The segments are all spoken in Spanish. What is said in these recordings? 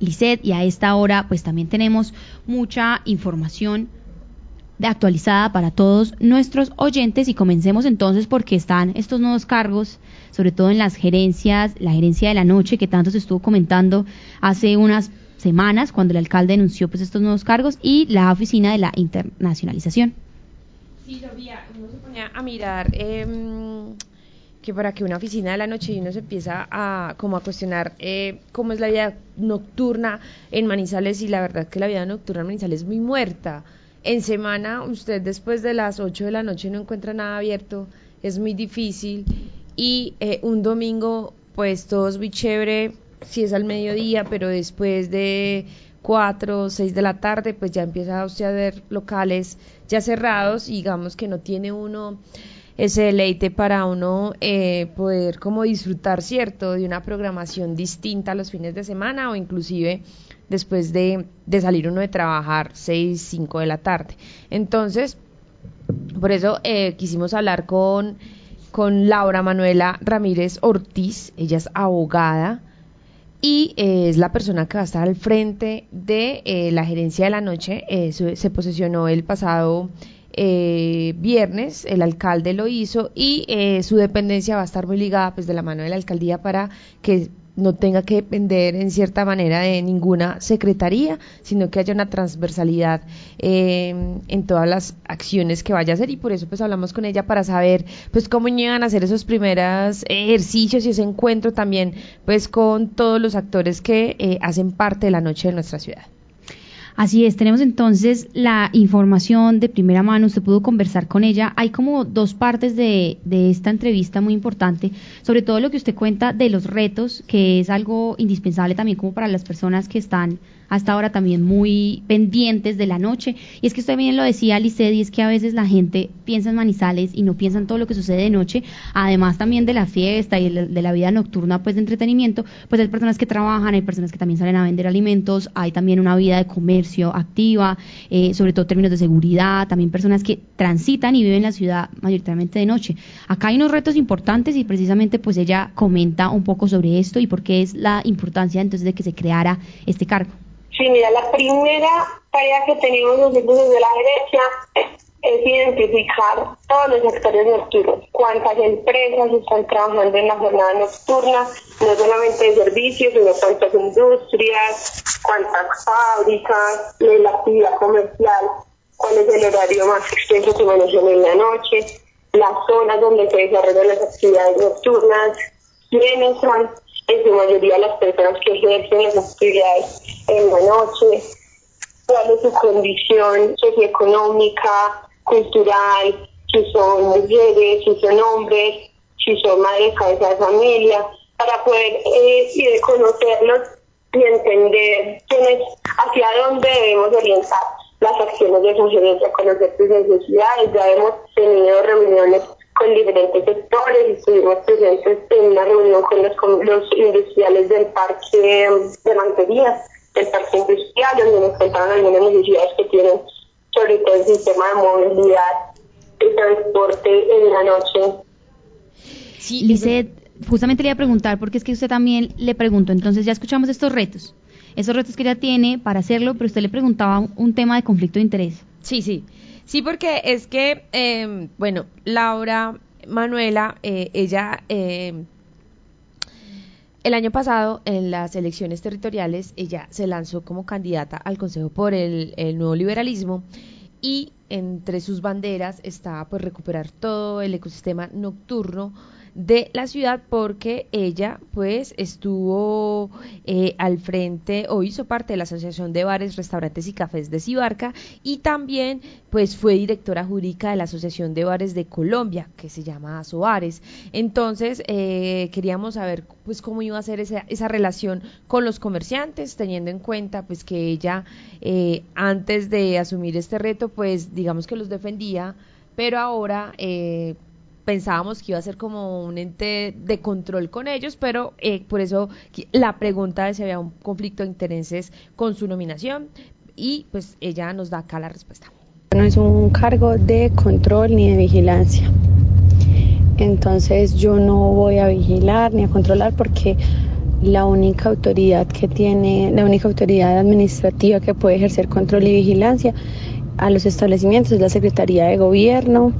Lisset y a esta hora pues también tenemos mucha información actualizada para todos nuestros oyentes y comencemos entonces porque están estos nuevos cargos, sobre todo en las gerencias, la gerencia de la noche que tanto se estuvo comentando hace unas semanas cuando el alcalde denunció pues estos nuevos cargos y la oficina de la internacionalización. Sí, se ponía a mirar em, que para que una oficina de la noche y uno se empieza a como a cuestionar eh, cómo es la vida nocturna en Manizales y la verdad que la vida nocturna en Manizales es muy muerta. En semana usted después de las 8 de la noche no encuentra nada abierto, es muy difícil y eh, un domingo pues todo es muy chévere si es al mediodía, pero después de 4 o 6 de la tarde pues ya empieza usted a ver locales ya cerrados y digamos que no tiene uno ese deleite para uno eh, poder como disfrutar, ¿cierto?, de una programación distinta los fines de semana o inclusive después de, salir uno de trabajar 6, 5 de la tarde. Entonces, por eso eh, quisimos hablar con, con Laura Manuela Ramírez Ortiz, ella es abogada y eh, es la persona que va a estar al frente de la gerencia de la noche. se posesionó el pasado eh, viernes, el alcalde lo hizo y eh, su dependencia va a estar muy ligada pues de la mano de la alcaldía para que no tenga que depender en cierta manera de ninguna secretaría, sino que haya una transversalidad eh, en todas las acciones que vaya a hacer y por eso pues hablamos con ella para saber pues cómo llegan a hacer esos primeros ejercicios y ese encuentro también pues con todos los actores que eh, hacen parte de la noche de nuestra ciudad. Así es, tenemos entonces la información de primera mano, usted pudo conversar con ella. Hay como dos partes de, de, esta entrevista muy importante, sobre todo lo que usted cuenta de los retos, que es algo indispensable también como para las personas que están hasta ahora también muy pendientes de la noche. Y es que usted bien lo decía, y es que a veces la gente piensa en Manizales y no piensa en todo lo que sucede de noche, además también de la fiesta y de la vida nocturna, pues de entretenimiento, pues hay personas que trabajan, hay personas que también salen a vender alimentos, hay también una vida de comercio activa, eh, sobre todo términos de seguridad, también personas que transitan y viven la ciudad mayoritariamente de noche. Acá hay unos retos importantes y precisamente pues ella comenta un poco sobre esto y por qué es la importancia entonces de que se creara este cargo. Sí, mira, la primera tarea que tenemos nosotros desde la gerencia es identificar todos los sectores nocturnos, cuántas empresas están trabajando en la jornada nocturna, no solamente de servicios, sino cuántas industrias, cuántas fábricas, la actividad comercial, cuál es el horario más extenso que manejan en la noche, las zonas donde se desarrollan las actividades nocturnas, quiénes son en su mayoría las personas que ejercen las actividades en la noche, cuál es su condición socioeconómica, cultural, si son mujeres, si son hombres, si son madres, cabeza de familia, para poder eh, conocerlos y entender hacia dónde debemos orientar las acciones de sugerencia, conocer sus necesidades. Ya hemos tenido reuniones con diferentes sectores y estuvimos presentes en una reunión con los, los industriales del parque de mantería, del parque industrial, donde nos contaron algunas necesidades que tienen, sobre todo el sistema de movilidad y transporte en la noche. Sí, Lizeth, justamente le iba a preguntar, porque es que usted también le preguntó, entonces ya escuchamos estos retos, esos retos que ella tiene para hacerlo, pero usted le preguntaba un tema de conflicto de interés. Sí, sí. Sí, porque es que, eh, bueno, Laura Manuela, eh, ella eh, el año pasado en las elecciones territoriales ella se lanzó como candidata al Consejo por el, el nuevo liberalismo y entre sus banderas está pues recuperar todo el ecosistema nocturno de la ciudad porque ella pues estuvo eh, al frente o hizo parte de la Asociación de Bares, Restaurantes y Cafés de Cibarca y también pues fue directora jurídica de la Asociación de Bares de Colombia que se llama Asobares. Entonces eh, queríamos saber pues cómo iba a ser esa, esa relación con los comerciantes teniendo en cuenta pues que ella eh, antes de asumir este reto pues digamos que los defendía pero ahora eh, pensábamos que iba a ser como un ente de control con ellos, pero eh, por eso la pregunta de si había un conflicto de intereses con su nominación y pues ella nos da acá la respuesta. No es un cargo de control ni de vigilancia. Entonces yo no voy a vigilar ni a controlar porque la única autoridad que tiene, la única autoridad administrativa que puede ejercer control y vigilancia a los establecimientos es la Secretaría de Gobierno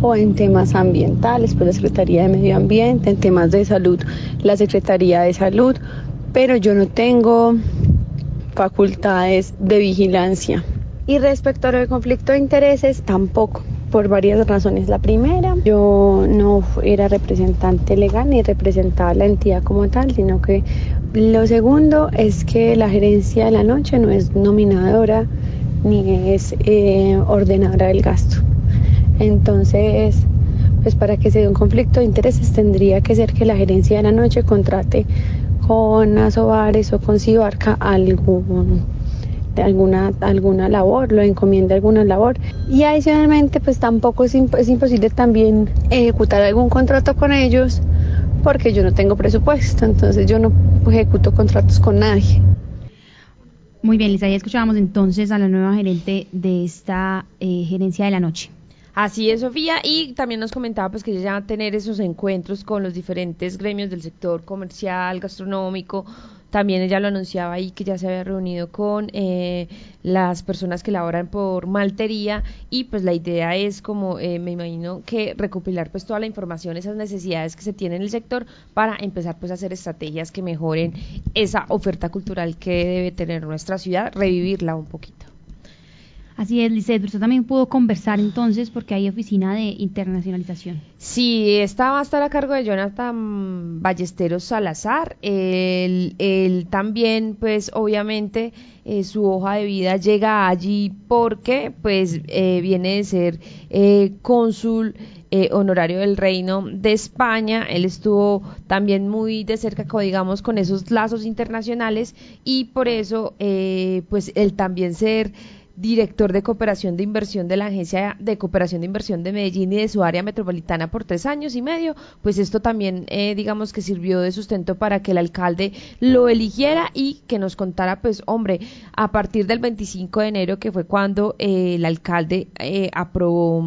o en temas ambientales, pues la Secretaría de Medio Ambiente, en temas de salud, la Secretaría de Salud, pero yo no tengo facultades de vigilancia. Y respecto al conflicto de intereses, tampoco, por varias razones. La primera, yo no era representante legal ni representaba la entidad como tal, sino que lo segundo es que la gerencia de la noche no es nominadora ni es eh, ordenadora del gasto. Entonces, pues para que se dé un conflicto de intereses tendría que ser que la gerencia de la noche contrate con Asobares o con Cibarca algún alguna, alguna labor, lo encomienda alguna labor. Y adicionalmente, pues tampoco es, es imposible también ejecutar algún contrato con ellos porque yo no tengo presupuesto, entonces yo no ejecuto contratos con nadie. Muy bien, Lisa, ya escuchábamos entonces a la nueva gerente de esta eh, gerencia de la noche. Así es, Sofía, y también nos comentaba pues que ella va a tener esos encuentros con los diferentes gremios del sector comercial, gastronómico, también ella lo anunciaba ahí que ya se había reunido con eh, las personas que laboran por maltería. Y pues la idea es como eh, me imagino que recopilar pues toda la información, esas necesidades que se tienen en el sector para empezar pues a hacer estrategias que mejoren esa oferta cultural que debe tener nuestra ciudad, revivirla un poquito. Así es, Lisset, usted también pudo conversar entonces porque hay oficina de internacionalización. Sí, esta va a estar a cargo de Jonathan Ballesteros Salazar. Él, también, pues obviamente, eh, su hoja de vida llega allí porque, pues, eh, viene de ser eh, cónsul honorario del Reino de España. Él estuvo también muy de cerca, digamos, con esos lazos internacionales y por eso, pues, él también ser director de cooperación de inversión de la Agencia de Cooperación de Inversión de Medellín y de su área metropolitana por tres años y medio, pues esto también, eh, digamos que sirvió de sustento para que el alcalde lo eligiera y que nos contara, pues hombre, a partir del 25 de enero, que fue cuando eh, el alcalde eh, aprobó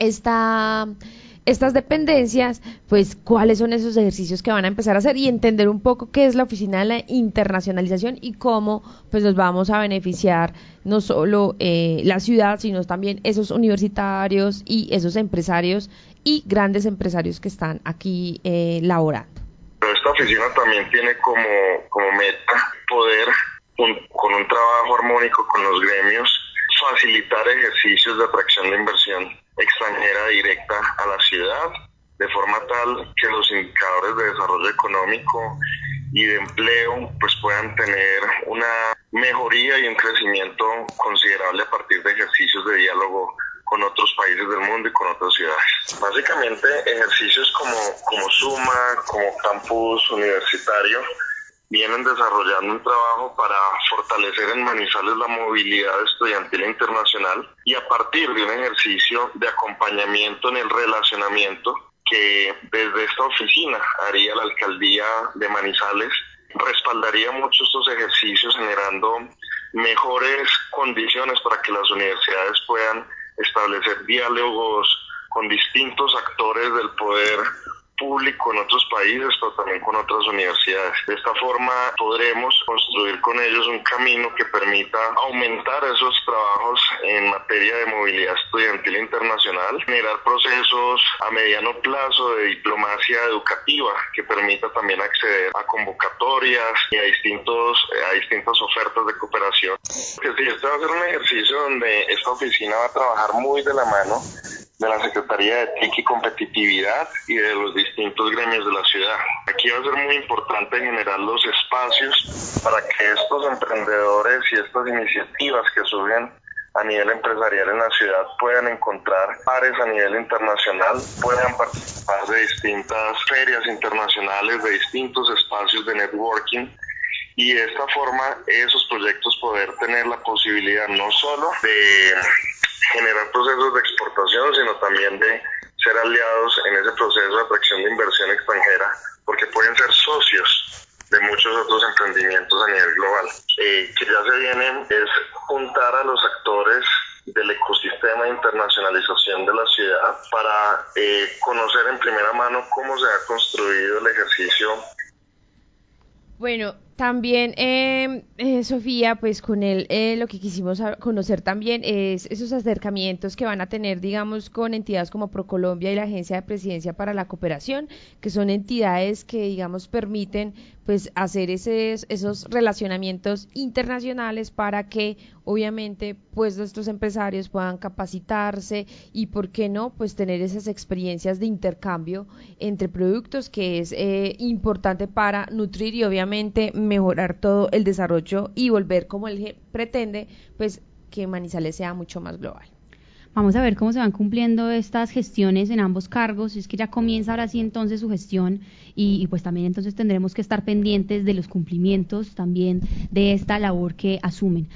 esta estas dependencias, pues cuáles son esos ejercicios que van a empezar a hacer y entender un poco qué es la oficina de la internacionalización y cómo pues nos vamos a beneficiar no solo eh, la ciudad, sino también esos universitarios y esos empresarios y grandes empresarios que están aquí eh, laborando. Esta oficina también tiene como, como meta poder, con un trabajo armónico con los gremios, facilitar ejercicios de atracción de inversión extranjera directa a la ciudad, de forma tal que los indicadores de desarrollo económico y de empleo pues puedan tener una mejoría y un crecimiento considerable a partir de ejercicios de diálogo con otros países del mundo y con otras ciudades. Básicamente ejercicios como, como Suma, como campus universitario, vienen desarrollando un trabajo para fortalecer en Manizales la movilidad estudiantil internacional y a partir de un ejercicio de acompañamiento en el relacionamiento que desde esta oficina haría la alcaldía de Manizales, respaldaría mucho estos ejercicios generando mejores condiciones para que las universidades puedan establecer diálogos con distintos actores del poder público en otros países, pero también con otras universidades. De esta forma podremos construir con ellos un camino que permita aumentar esos trabajos en materia de movilidad estudiantil internacional, generar procesos a mediano plazo de diplomacia educativa que permita también acceder a convocatorias y a distintos a distintas ofertas de cooperación. Este va a ser un ejercicio donde esta oficina va a trabajar muy de la mano de la Secretaría de TIC y Competitividad y de los distintos gremios de la ciudad. Aquí va a ser muy importante generar los espacios para que estos emprendedores y estas iniciativas que surgen a nivel empresarial en la ciudad puedan encontrar pares a nivel internacional, puedan participar de distintas ferias internacionales, de distintos espacios de networking y de esta forma esos proyectos poder tener la posibilidad no solo de generar procesos de exportación, sino también de ser aliados en ese proceso de atracción de inversión extranjera, porque pueden ser socios de muchos otros emprendimientos a nivel global. Eh, que ya se viene es juntar a los actores del ecosistema de internacionalización de la ciudad para eh, conocer en primera mano cómo se ha construido el ejercicio Bueno, también, eh, eh, Sofía, pues con él eh, lo que quisimos conocer también es esos acercamientos que van a tener, digamos, con entidades como ProColombia y la Agencia de Presidencia para la Cooperación, que son entidades que, digamos, permiten pues hacer esos, esos relacionamientos internacionales para que obviamente pues nuestros empresarios puedan capacitarse y por qué no pues tener esas experiencias de intercambio entre productos que es eh, importante para nutrir y obviamente mejorar todo el desarrollo y volver como él pretende pues que Manizales sea mucho más global. Vamos a ver cómo se van cumpliendo estas gestiones en ambos cargos. Es que ya comienza ahora sí entonces su gestión y, pues también entonces tendremos que estar pendientes de los cumplimientos también de esta labor que asumen.